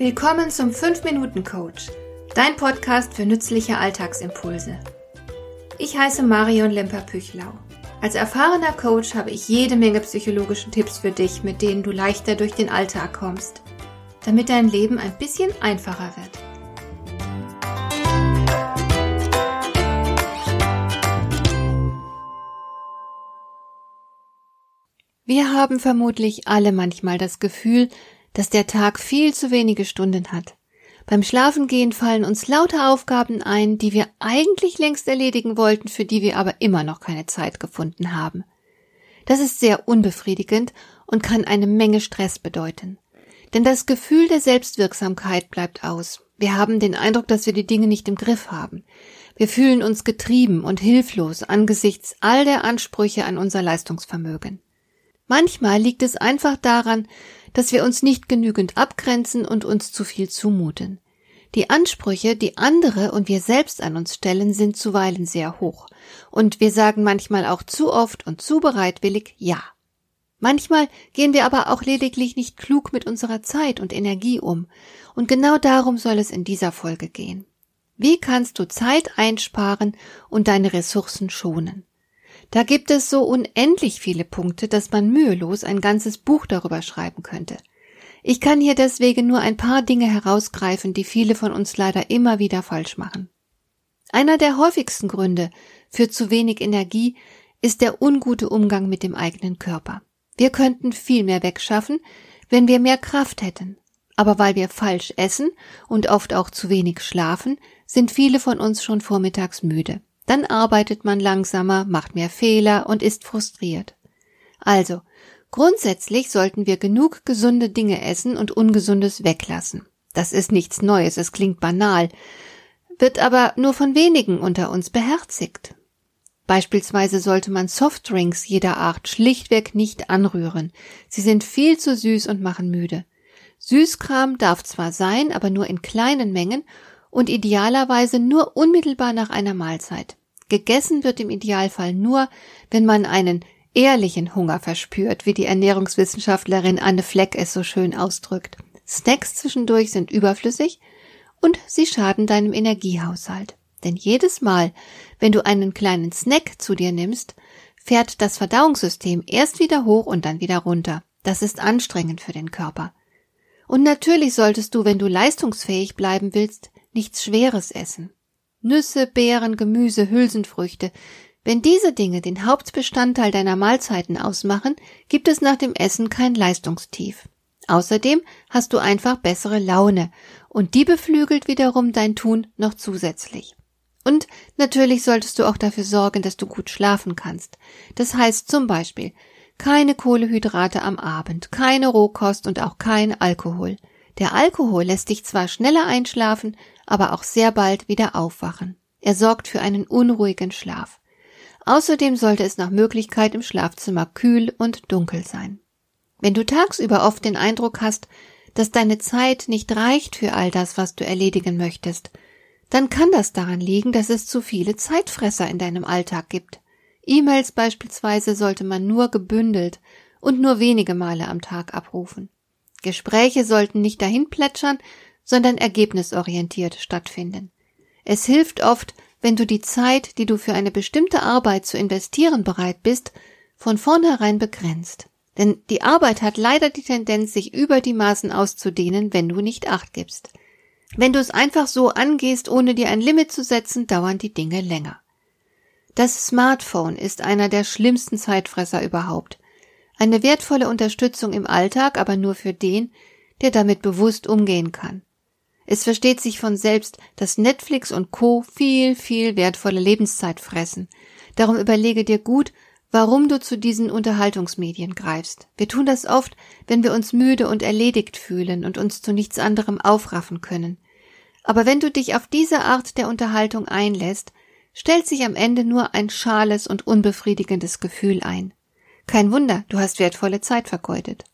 Willkommen zum 5-Minuten-Coach, dein Podcast für nützliche Alltagsimpulse. Ich heiße Marion Lemper-Püchlau. Als erfahrener Coach habe ich jede Menge psychologische Tipps für dich, mit denen du leichter durch den Alltag kommst, damit dein Leben ein bisschen einfacher wird. Wir haben vermutlich alle manchmal das Gefühl, dass der Tag viel zu wenige Stunden hat. Beim Schlafengehen fallen uns lauter Aufgaben ein, die wir eigentlich längst erledigen wollten, für die wir aber immer noch keine Zeit gefunden haben. Das ist sehr unbefriedigend und kann eine Menge Stress bedeuten. Denn das Gefühl der Selbstwirksamkeit bleibt aus. Wir haben den Eindruck, dass wir die Dinge nicht im Griff haben. Wir fühlen uns getrieben und hilflos angesichts all der Ansprüche an unser Leistungsvermögen. Manchmal liegt es einfach daran, dass wir uns nicht genügend abgrenzen und uns zu viel zumuten. Die Ansprüche, die andere und wir selbst an uns stellen, sind zuweilen sehr hoch, und wir sagen manchmal auch zu oft und zu bereitwillig Ja. Manchmal gehen wir aber auch lediglich nicht klug mit unserer Zeit und Energie um, und genau darum soll es in dieser Folge gehen. Wie kannst du Zeit einsparen und deine Ressourcen schonen? Da gibt es so unendlich viele Punkte, dass man mühelos ein ganzes Buch darüber schreiben könnte. Ich kann hier deswegen nur ein paar Dinge herausgreifen, die viele von uns leider immer wieder falsch machen. Einer der häufigsten Gründe für zu wenig Energie ist der ungute Umgang mit dem eigenen Körper. Wir könnten viel mehr wegschaffen, wenn wir mehr Kraft hätten. Aber weil wir falsch essen und oft auch zu wenig schlafen, sind viele von uns schon vormittags müde. Dann arbeitet man langsamer, macht mehr Fehler und ist frustriert. Also, grundsätzlich sollten wir genug gesunde Dinge essen und ungesundes weglassen. Das ist nichts Neues, es klingt banal, wird aber nur von wenigen unter uns beherzigt. Beispielsweise sollte man Softdrinks jeder Art schlichtweg nicht anrühren. Sie sind viel zu süß und machen müde. Süßkram darf zwar sein, aber nur in kleinen Mengen und idealerweise nur unmittelbar nach einer Mahlzeit. Gegessen wird im Idealfall nur, wenn man einen ehrlichen Hunger verspürt, wie die Ernährungswissenschaftlerin Anne Fleck es so schön ausdrückt. Snacks zwischendurch sind überflüssig und sie schaden deinem Energiehaushalt. Denn jedes Mal, wenn du einen kleinen Snack zu dir nimmst, fährt das Verdauungssystem erst wieder hoch und dann wieder runter. Das ist anstrengend für den Körper. Und natürlich solltest du, wenn du leistungsfähig bleiben willst, nichts Schweres essen. Nüsse, Beeren, Gemüse, Hülsenfrüchte. Wenn diese Dinge den Hauptbestandteil deiner Mahlzeiten ausmachen, gibt es nach dem Essen kein Leistungstief. Außerdem hast du einfach bessere Laune und die beflügelt wiederum dein Tun noch zusätzlich. Und natürlich solltest du auch dafür sorgen, dass du gut schlafen kannst. Das heißt zum Beispiel keine Kohlehydrate am Abend, keine Rohkost und auch kein Alkohol. Der Alkohol lässt dich zwar schneller einschlafen, aber auch sehr bald wieder aufwachen. Er sorgt für einen unruhigen Schlaf. Außerdem sollte es nach Möglichkeit im Schlafzimmer kühl und dunkel sein. Wenn du tagsüber oft den Eindruck hast, dass deine Zeit nicht reicht für all das, was du erledigen möchtest, dann kann das daran liegen, dass es zu viele Zeitfresser in deinem Alltag gibt. E-Mails beispielsweise sollte man nur gebündelt und nur wenige Male am Tag abrufen. Gespräche sollten nicht dahin plätschern, sondern ergebnisorientiert stattfinden. Es hilft oft, wenn du die Zeit, die du für eine bestimmte Arbeit zu investieren bereit bist, von vornherein begrenzt. Denn die Arbeit hat leider die Tendenz, sich über die Maßen auszudehnen, wenn du nicht acht gibst. Wenn du es einfach so angehst, ohne dir ein Limit zu setzen, dauern die Dinge länger. Das Smartphone ist einer der schlimmsten Zeitfresser überhaupt. Eine wertvolle Unterstützung im Alltag, aber nur für den, der damit bewusst umgehen kann. Es versteht sich von selbst, dass Netflix und Co. viel, viel wertvolle Lebenszeit fressen. Darum überlege dir gut, warum du zu diesen Unterhaltungsmedien greifst. Wir tun das oft, wenn wir uns müde und erledigt fühlen und uns zu nichts anderem aufraffen können. Aber wenn du dich auf diese Art der Unterhaltung einlässt, stellt sich am Ende nur ein schales und unbefriedigendes Gefühl ein. Kein Wunder, du hast wertvolle Zeit vergeudet.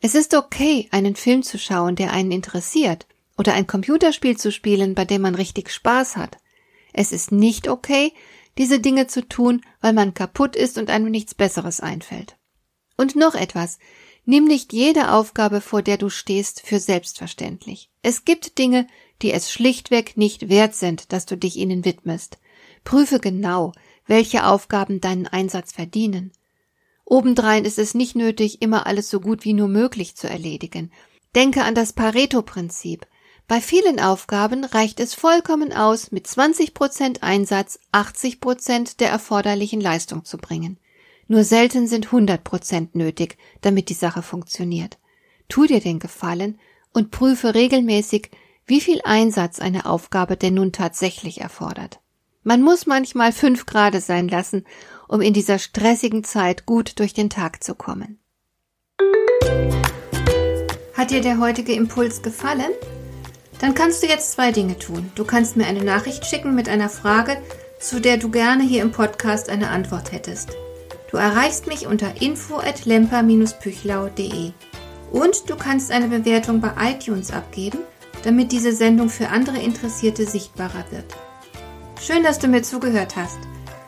Es ist okay, einen Film zu schauen, der einen interessiert, oder ein Computerspiel zu spielen, bei dem man richtig Spaß hat. Es ist nicht okay, diese Dinge zu tun, weil man kaputt ist und einem nichts Besseres einfällt. Und noch etwas. Nimm nicht jede Aufgabe, vor der du stehst, für selbstverständlich. Es gibt Dinge, die es schlichtweg nicht wert sind, dass du dich ihnen widmest. Prüfe genau, welche Aufgaben deinen Einsatz verdienen. Obendrein ist es nicht nötig, immer alles so gut wie nur möglich zu erledigen. Denke an das Pareto-Prinzip. Bei vielen Aufgaben reicht es vollkommen aus, mit 20% Einsatz 80% der erforderlichen Leistung zu bringen. Nur selten sind 100% nötig, damit die Sache funktioniert. Tu dir den Gefallen und prüfe regelmäßig, wie viel Einsatz eine Aufgabe denn nun tatsächlich erfordert. Man muss manchmal fünf Grade sein lassen, um in dieser stressigen Zeit gut durch den Tag zu kommen. Hat dir der heutige Impuls gefallen? Dann kannst du jetzt zwei Dinge tun. Du kannst mir eine Nachricht schicken mit einer Frage, zu der du gerne hier im Podcast eine Antwort hättest. Du erreichst mich unter info at lemper-püchlau.de. Und du kannst eine Bewertung bei iTunes abgeben, damit diese Sendung für andere Interessierte sichtbarer wird. Schön, dass du mir zugehört hast.